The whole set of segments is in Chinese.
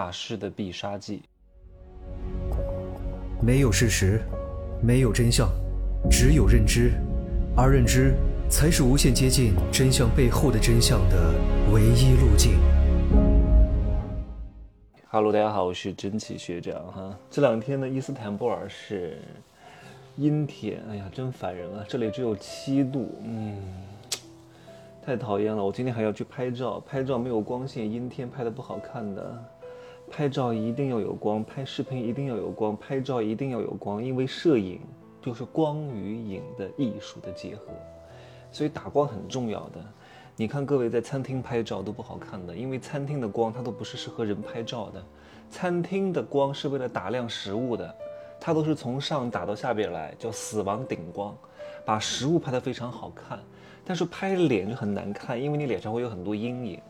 大师的必杀技。没有事实，没有真相，只有认知，而认知才是无限接近真相背后的真相的唯一路径。Hello，大家好，我是真奇学长哈。这两天呢，伊斯坦布尔是阴天，哎呀，真烦人啊！这里只有七度，嗯，太讨厌了。我今天还要去拍照，拍照没有光线，阴天拍的不好看的。拍照一定要有光，拍视频一定要有光，拍照一定要有光，因为摄影就是光与影的艺术的结合，所以打光很重要的。你看各位在餐厅拍照都不好看的，因为餐厅的光它都不是适合人拍照的，餐厅的光是为了打亮食物的，它都是从上打到下边来，叫死亡顶光，把食物拍得非常好看，但是拍脸就很难看，因为你脸上会有很多阴影，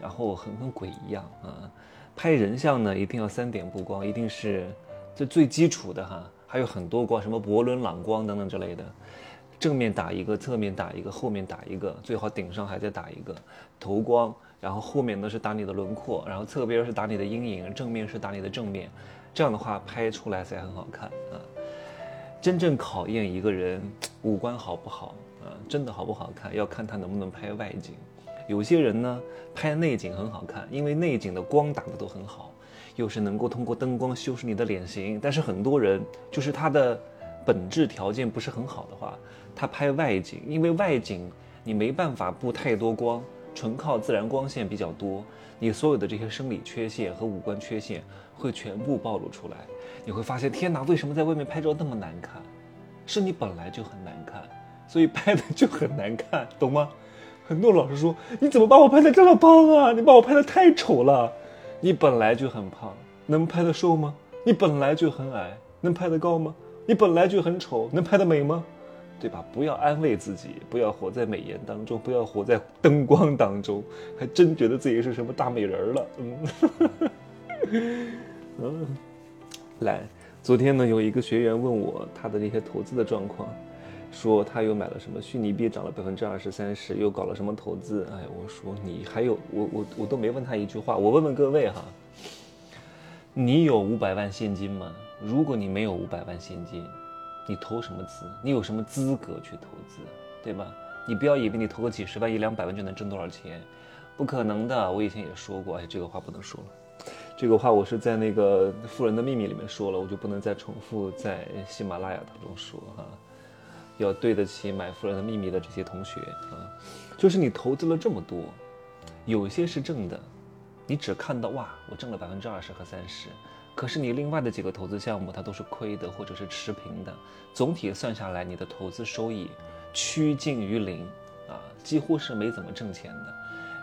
然后很跟鬼一样啊。拍人像呢，一定要三点布光，一定是这最基础的哈。还有很多光，什么伯伦朗光等等之类的，正面打一个，侧面打一个，后面打一个，最好顶上还再打一个头光，然后后面呢是打你的轮廓，然后侧边是打你的阴影，正面是打你的正面，这样的话拍出来才很好看啊。真正考验一个人五官好不好啊，真的好不好看，要看他能不能拍外景。有些人呢，拍内景很好看，因为内景的光打的都很好，又是能够通过灯光修饰你的脸型。但是很多人就是他的本质条件不是很好的话，他拍外景，因为外景你没办法布太多光，纯靠自然光线比较多，你所有的这些生理缺陷和五官缺陷会全部暴露出来。你会发现，天哪，为什么在外面拍照那么难看？是你本来就很难看，所以拍的就很难看，懂吗？很多老师说：“你怎么把我拍的这么胖啊？你把我拍的太丑了。你本来就很胖，能拍的瘦吗？你本来就很矮，能拍的高吗？你本来就很丑，能拍的美吗？对吧？不要安慰自己，不要活在美颜当中，不要活在灯光当中，还真觉得自己是什么大美人了。嗯，嗯，来，昨天呢，有一个学员问我他的那些投资的状况。”说他又买了什么虚拟币，涨了百分之二十三十，又搞了什么投资？哎，我说你还有我我我都没问他一句话。我问问各位哈，你有五百万现金吗？如果你没有五百万现金，你投什么资？你有什么资格去投资？对吧？你不要以为你投个几十万一两百万就能挣多少钱，不可能的。我以前也说过，哎，这个话不能说了。这个话我是在那个《富人的秘密》里面说了，我就不能再重复在喜马拉雅当中说哈。要对得起买《富人的秘密》的这些同学啊，就是你投资了这么多，有些是挣的，你只看到哇，我挣了百分之二十和三十，可是你另外的几个投资项目它都是亏的或者是持平的，总体算下来你的投资收益趋近于零啊，几乎是没怎么挣钱的。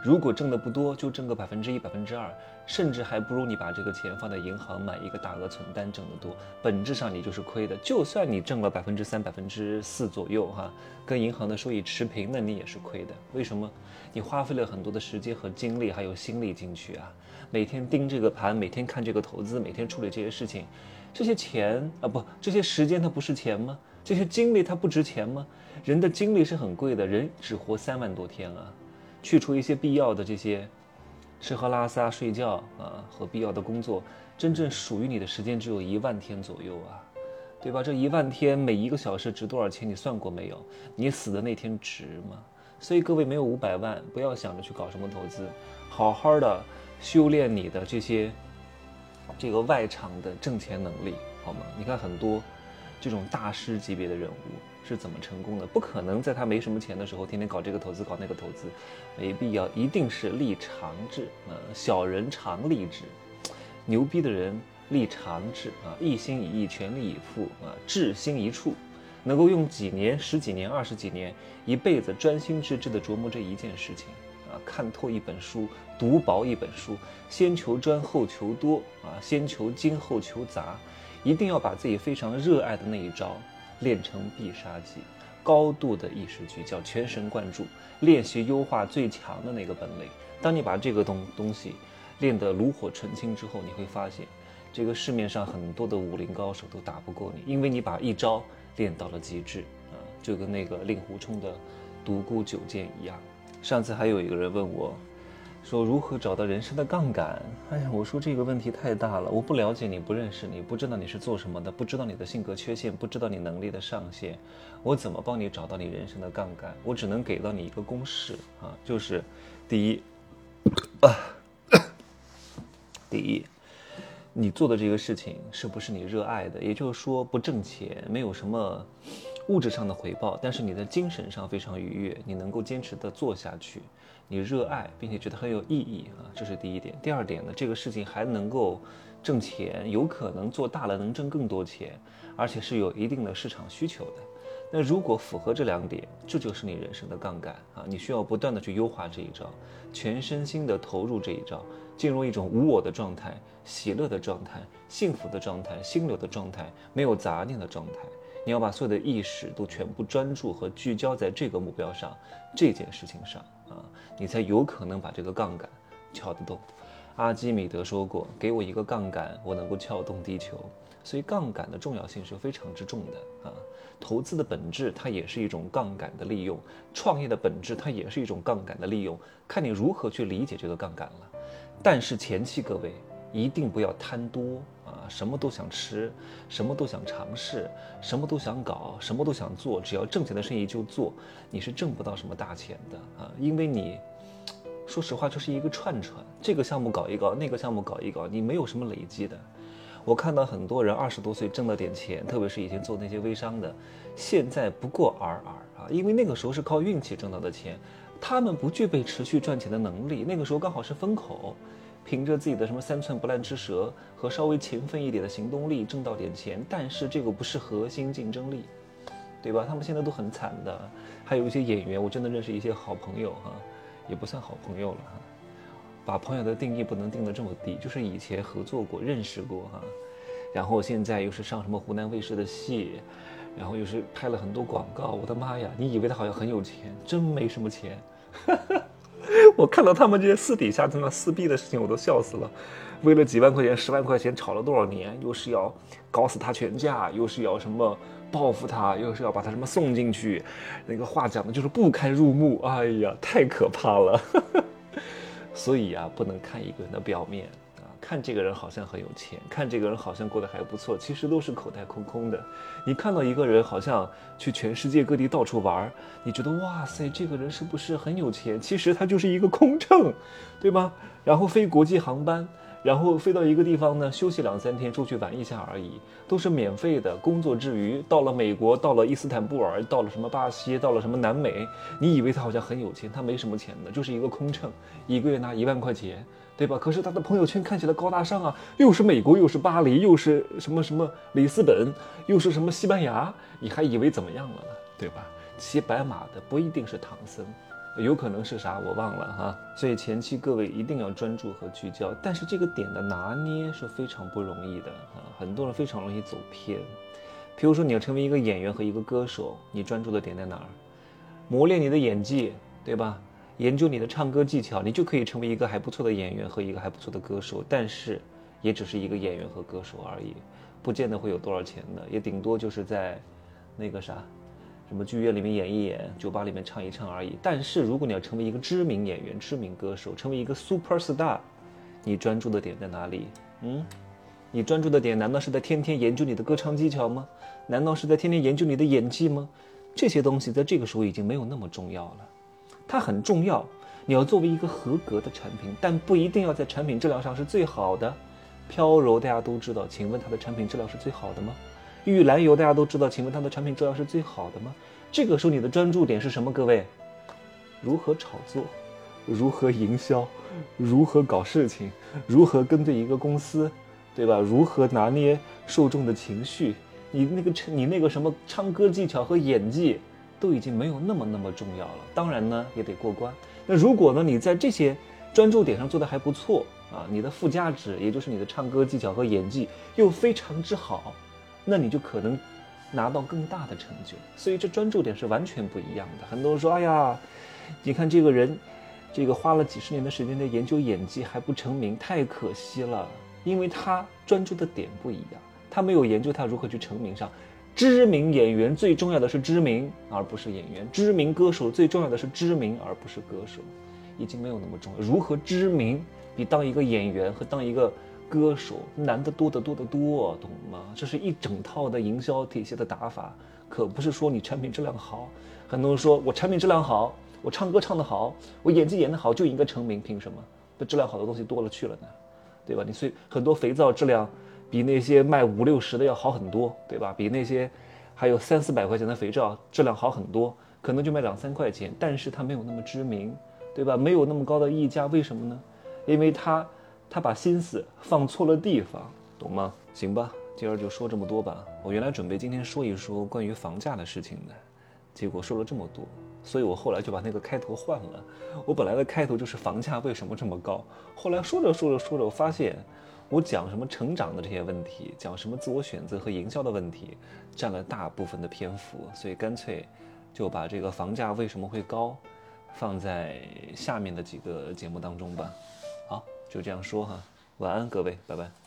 如果挣的不多，就挣个百分之一、百分之二，甚至还不如你把这个钱放在银行买一个大额存单挣得多。本质上你就是亏的。就算你挣了百分之三、百分之四左右，哈，跟银行的收益持平，那你也是亏的。为什么？你花费了很多的时间和精力，还有心力进去啊，每天盯这个盘，每天看这个投资，每天处理这些事情，这些钱啊，不，这些时间它不是钱吗？这些精力它不值钱吗？人的精力是很贵的，人只活三万多天啊。去除一些必要的这些吃喝拉撒睡觉啊和必要的工作，真正属于你的时间只有一万天左右啊，对吧？这一万天每一个小时值多少钱？你算过没有？你死的那天值吗？所以各位没有五百万，不要想着去搞什么投资，好好的修炼你的这些这个外场的挣钱能力，好吗？你看很多这种大师级别的人物。是怎么成功的？不可能在他没什么钱的时候，天天搞这个投资，搞那个投资，没必要。一定是立长志啊，小人常立志，牛逼的人立长志啊，一心一意，全力以赴啊，志心一处，能够用几年、十几年、二十几年、一辈子专心致志的琢磨这一件事情啊，看透一本书，读薄一本书，先求专，后求多啊，先求精，后求杂，一定要把自己非常热爱的那一招。练成必杀技，高度的意识聚焦，全神贯注，练习优化最强的那个本领。当你把这个东东西练得炉火纯青之后，你会发现，这个市面上很多的武林高手都打不过你，因为你把一招练到了极致啊，就跟那个令狐冲的独孤九剑一样。上次还有一个人问我，说如何找到人生的杠杆？哎呀，我说这个问题太大了，我不了解你，不认识你，不知道你是做什么的，不知道你的性格缺陷，不知道你能力的上限，我怎么帮你找到你人生的杠杆？我只能给到你一个公式啊，就是第一，啊，第一，你做的这个事情是不是你热爱的？也就是说，不挣钱，没有什么物质上的回报，但是你的精神上非常愉悦，你能够坚持的做下去，你热爱并且觉得很有意义啊，这是第一点。第二点呢，这个事情还能够挣钱，有可能做大了能挣更多钱，而且是有一定的市场需求的。那如果符合这两点，这就是你人生的杠杆啊！你需要不断的去优化这一招，全身心的投入这一招，进入一种无我的状态、喜乐的状态、幸福的状态、心流的状态、没有杂念的状态。你要把所有的意识都全部专注和聚焦在这个目标上、这件事情上啊，你才有可能把这个杠杆撬得动。阿基米德说过：“给我一个杠杆，我能够撬动地球。”所以杠杆的重要性是非常之重的啊！投资的本质它也是一种杠杆的利用，创业的本质它也是一种杠杆的利用，看你如何去理解这个杠杆了。但是前期各位一定不要贪多啊，什么都想吃，什么都想尝试，什么都想搞，什么都想做，只要挣钱的生意就做，你是挣不到什么大钱的啊！因为你说实话就是一个串串，这个项目搞一搞，那个项目搞一搞，你没有什么累积的。我看到很多人二十多岁挣了点钱，特别是以前做那些微商的，现在不过尔尔啊，因为那个时候是靠运气挣到的钱，他们不具备持续赚钱的能力。那个时候刚好是风口，凭着自己的什么三寸不烂之舌和稍微勤奋一点的行动力挣到点钱，但是这个不是核心竞争力，对吧？他们现在都很惨的，还有一些演员，我真的认识一些好朋友哈，也不算好朋友了哈。把朋友的定义不能定得这么低，就是以前合作过、认识过哈，然后现在又是上什么湖南卫视的戏，然后又是拍了很多广告。我的妈呀！你以为他好像很有钱，真没什么钱。哈 哈 我看到他们这些私底下在那撕逼的事情，我都笑死了。为了几万块钱、十万块钱吵了多少年，又是要搞死他全家，又是要什么报复他，又是要把他什么送进去，那个话讲的就是不堪入目。哎呀，太可怕了。所以啊，不能看一个人的表面，看这个人好像很有钱，看这个人好像过得还不错，其实都是口袋空空的。你看到一个人好像去全世界各地到处玩，你觉得哇塞，这个人是不是很有钱？其实他就是一个空乘，对吧？然后飞国际航班。然后飞到一个地方呢，休息两三天，出去玩一下而已，都是免费的。工作之余，到了美国，到了伊斯坦布尔，到了什么巴西，到了什么南美，你以为他好像很有钱，他没什么钱的，就是一个空乘，一个月拿一万块钱，对吧？可是他的朋友圈看起来高大上啊，又是美国，又是巴黎，又是什么什么里斯本，又是什么西班牙，你还以为怎么样了呢？对吧？骑白马的不一定是唐僧。有可能是啥我忘了哈，所以前期各位一定要专注和聚焦，但是这个点的拿捏是非常不容易的啊，很多人非常容易走偏。譬如说你要成为一个演员和一个歌手，你专注的点在哪儿？磨练你的演技，对吧？研究你的唱歌技巧，你就可以成为一个还不错的演员和一个还不错的歌手，但是也只是一个演员和歌手而已，不见得会有多少钱的，也顶多就是在那个啥。什么剧院里面演一演，酒吧里面唱一唱而已。但是如果你要成为一个知名演员、知名歌手，成为一个 super star，你专注的点在哪里？嗯，你专注的点难道是在天天研究你的歌唱技巧吗？难道是在天天研究你的演技吗？这些东西在这个时候已经没有那么重要了。它很重要，你要作为一个合格的产品，但不一定要在产品质量上是最好的。飘柔大家都知道，请问它的产品质量是最好的吗？玉兰油大家都知道，请问它的产品质量是最好的吗？这个时候你的专注点是什么？各位，如何炒作，如何营销，如何搞事情，如何跟对一个公司，对吧？如何拿捏受众的情绪？你那个唱，你那个什么唱歌技巧和演技，都已经没有那么那么重要了。当然呢，也得过关。那如果呢，你在这些专注点上做的还不错啊，你的附加值，也就是你的唱歌技巧和演技又非常之好。那你就可能拿到更大的成就，所以这专注点是完全不一样的。很多人说：“哎呀，你看这个人，这个花了几十年的时间在研究演技还不成名，太可惜了。”因为他专注的点不一样，他没有研究他如何去成名上。知名演员最重要的是知名，而不是演员；知名歌手最重要的是知名，而不是歌手。已经没有那么重要。如何知名比当一个演员和当一个歌手难得多得多得多，懂吗？这是一整套的营销体系的打法，可不是说你产品质量好。很多人说我产品质量好，我唱歌唱得好，我演技演得好就应该成名，凭什么？这质量好的东西多了去了呢，对吧？你所以很多肥皂质量比那些卖五六十的要好很多，对吧？比那些还有三四百块钱的肥皂质量好很多，可能就卖两三块钱，但是它没有那么知名，对吧？没有那么高的溢价，为什么呢？因为它。他把心思放错了地方，懂吗？行吧，今儿就说这么多吧。我原来准备今天说一说关于房价的事情的，结果说了这么多，所以我后来就把那个开头换了。我本来的开头就是房价为什么这么高，后来说着说着说着，我发现我讲什么成长的这些问题，讲什么自我选择和营销的问题，占了大部分的篇幅，所以干脆就把这个房价为什么会高，放在下面的几个节目当中吧。就这样说哈，晚安各位，拜拜。